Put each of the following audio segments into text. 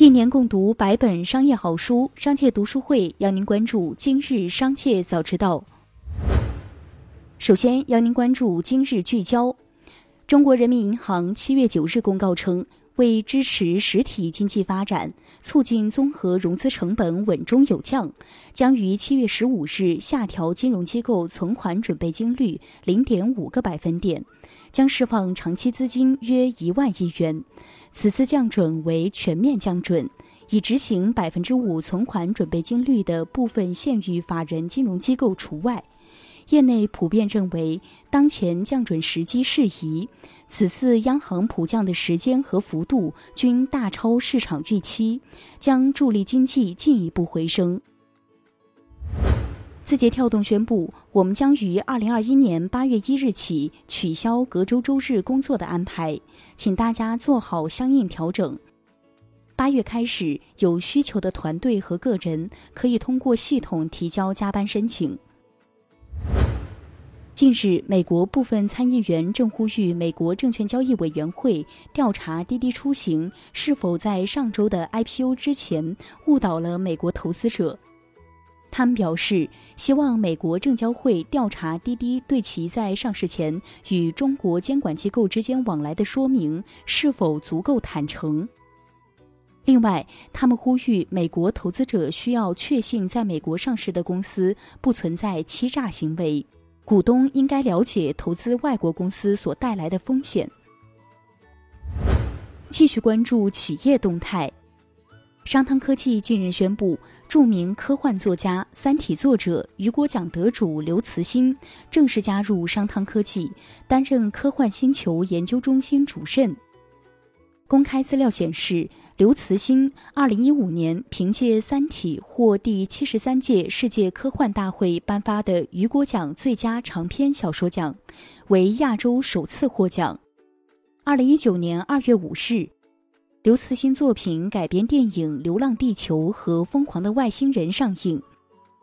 一年共读百本商业好书，商界读书会邀您关注今日商界早知道。首先邀您关注今日聚焦。中国人民银行七月九日公告称，为支持实体经济发展，促进综合融资成本稳中有降，将于七月十五日下调金融机构存款准备金率零点五个百分点，将释放长期资金约一万亿元。此次降准为全面降准，已执行百分之五存款准备金率的部分县域法人金融机构除外。业内普遍认为，当前降准时机适宜。此次央行普降的时间和幅度均大超市场预期，将助力经济进一步回升。字节跳动宣布，我们将于二零二一年八月一日起取消隔周周日工作的安排，请大家做好相应调整。八月开始，有需求的团队和个人可以通过系统提交加班申请。近日，美国部分参议员正呼吁美国证券交易委员会调查滴滴出行是否在上周的 IPO 之前误导了美国投资者。他们表示，希望美国证交会调查滴滴对其在上市前与中国监管机构之间往来的说明是否足够坦诚。另外，他们呼吁美国投资者需要确信在美国上市的公司不存在欺诈行为。股东应该了解投资外国公司所带来的风险。继续关注企业动态，商汤科技近日宣布，著名科幻作家、《三体》作者、雨果奖得主刘慈欣正式加入商汤科技，担任科幻星球研究中心主任。公开资料显示，刘慈欣二零一五年凭借《三体》获第七十三届世界科幻大会颁发的雨果奖最佳长篇小说奖，为亚洲首次获奖。二零一九年二月五日，刘慈欣作品改编电影《流浪地球》和《疯狂的外星人》上映，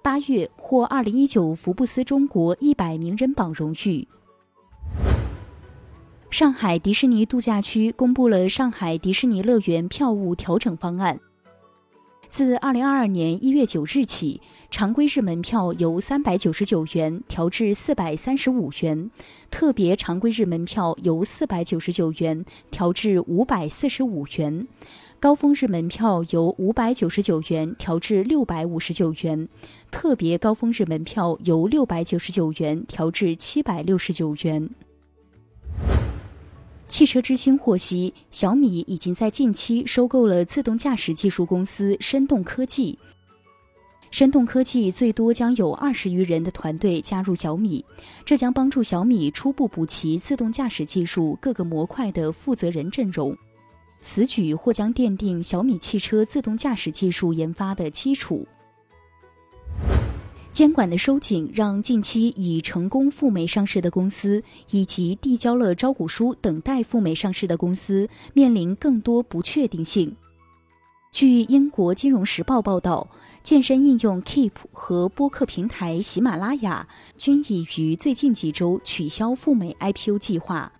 八月获二零一九福布斯中国一百名人榜荣誉。上海迪士尼度假区公布了上海迪士尼乐园票务调整方案。自二零二二年一月九日起，常规日门票由三百九十九元调至四百三十五元，特别常规日门票由四百九十九元调至五百四十五元，高峰日门票由五百九十九元调至六百五十九元，特别高峰日门票由六百九十九元调至七百六十九元。汽车之星获悉，小米已经在近期收购了自动驾驶技术公司深动科技。深动科技最多将有二十余人的团队加入小米，这将帮助小米初步补齐自动驾驶技术各个模块的负责人阵容。此举或将奠定小米汽车自动驾驶技术研发的基础。监管的收紧让近期已成功赴美上市的公司以及递交了招股书等待赴美上市的公司面临更多不确定性。据英国金融时报报道，健身应用 Keep 和播客平台喜马拉雅均已于最近几周取消赴美 IPO 计划。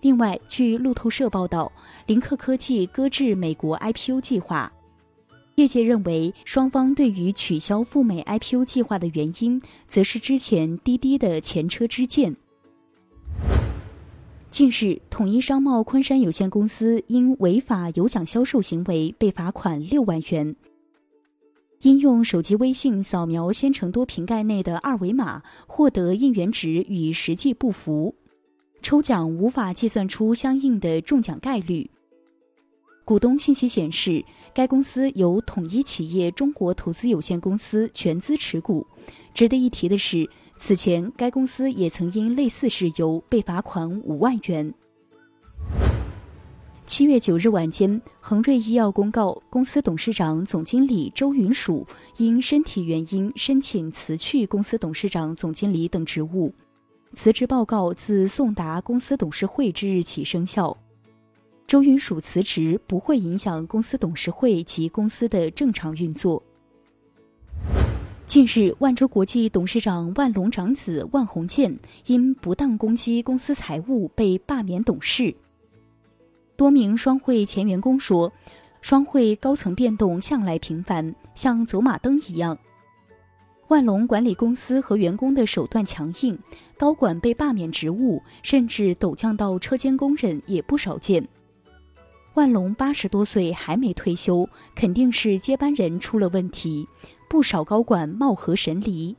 另外，据路透社报道，林克科技搁置美国 IPO 计划。业界认为，双方对于取消赴美 IPO 计划的原因，则是之前滴滴的前车之鉴。近日，统一商贸昆山有限公司因违法有奖销售行为被罚款六万元。应用手机微信扫描鲜橙多瓶盖内的二维码获得应援值与实际不符，抽奖无法计算出相应的中奖概率。股东信息显示，该公司由统一企业中国投资有限公司全资持股。值得一提的是，此前该公司也曾因类似事由被罚款五万元。七月九日晚间，恒瑞医药公告，公司董事长、总经理周云曙因身体原因申请辞去公司董事长、总经理等职务，辞职报告自送达公司董事会之日起生效。周云曙辞职不会影响公司董事会及公司的正常运作。近日，万洲国际董事长万隆长子万鸿建因不当攻击公司财务被罢免董事。多名双汇前员工说，双汇高层变动向来频繁，像走马灯一样。万隆管理公司和员工的手段强硬，高管被罢免职务，甚至陡降到车间工人也不少见。万隆八十多岁还没退休，肯定是接班人出了问题，不少高管貌合神离。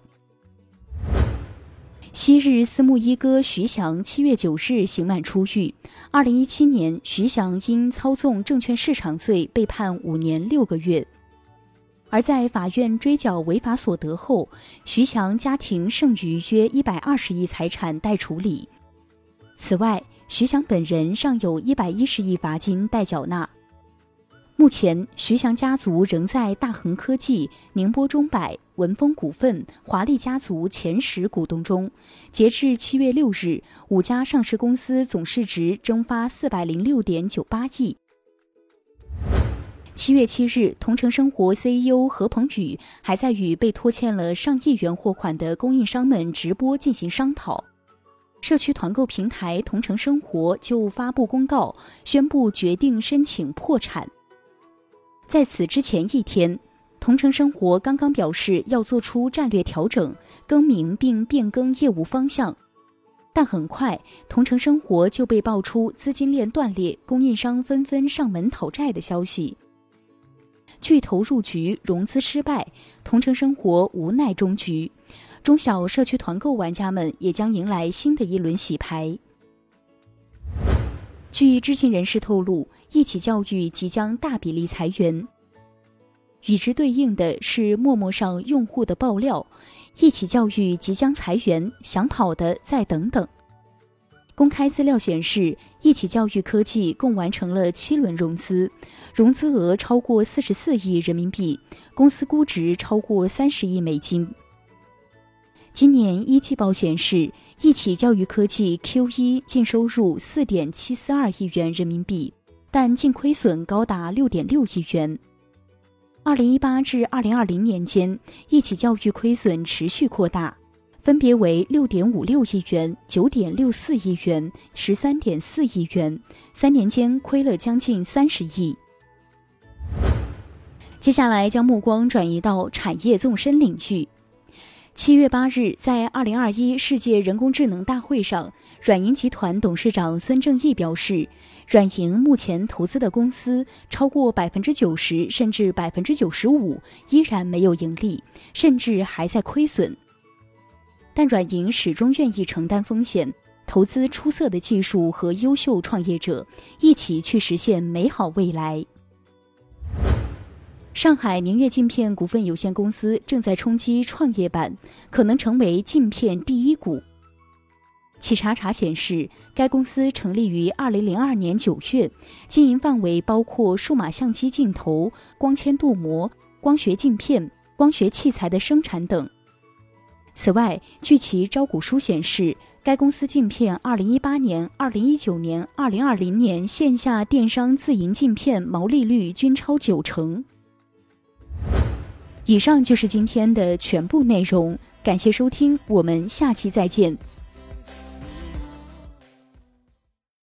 昔日私募一哥徐翔七月九日刑满出狱。二零一七年，徐翔因操纵证券市场罪被判五年六个月。而在法院追缴违法所得后，徐翔家庭剩余约一百二十亿财产待处理。此外，徐翔本人尚有一百一十亿罚金待缴纳。目前，徐翔家族仍在大恒科技、宁波中百、文峰股份、华丽家族前十股东中。截至七月六日，五家上市公司总市值蒸发四百零六点九八亿。七月七日，同城生活 CEO 何鹏宇还在与被拖欠了上亿元货款的供应商们直播进行商讨。社区团购平台同城生活就发布公告，宣布决定申请破产。在此之前一天，同城生活刚刚表示要做出战略调整、更名并变更业务方向，但很快，同城生活就被爆出资金链断裂、供应商纷纷上门讨债的消息。巨头入局，融资失败，同城生活无奈终局，中小社区团购玩家们也将迎来新的一轮洗牌。据知情人士透露，一起教育即将大比例裁员。与之对应的是陌陌上用户的爆料：一起教育即将裁员，想跑的再等等。公开资料显示，一起教育科技共完成了七轮融资，融资额超过四十四亿人民币，公司估值超过三十亿美金。今年一季报显示，一起教育科技 Q 一净收入四点七四二亿元人民币，但净亏损高达六点六亿元。二零一八至二零二零年间，一起教育亏损持续扩大，分别为六点五六亿元、九点六四亿元、十三点四亿元，三年间亏了将近三十亿。接下来将目光转移到产业纵深领域。七月八日，在二零二一世界人工智能大会上，软银集团董事长孙正义表示，软银目前投资的公司超过百分之九十甚至百分之九十五依然没有盈利，甚至还在亏损。但软银始终愿意承担风险，投资出色的技术和优秀创业者，一起去实现美好未来。上海明月镜片股份有限公司正在冲击创业板，可能成为镜片第一股。企查查显示，该公司成立于二零零二年九月，经营范围包括数码相机镜头、光纤镀膜、光学镜片、光学器材的生产等。此外，据其招股书显示，该公司镜片二零一八年、二零一九年、二零二零年线下电商自营镜片毛利率均超九成。以上就是今天的全部内容，感谢收听，我们下期再见。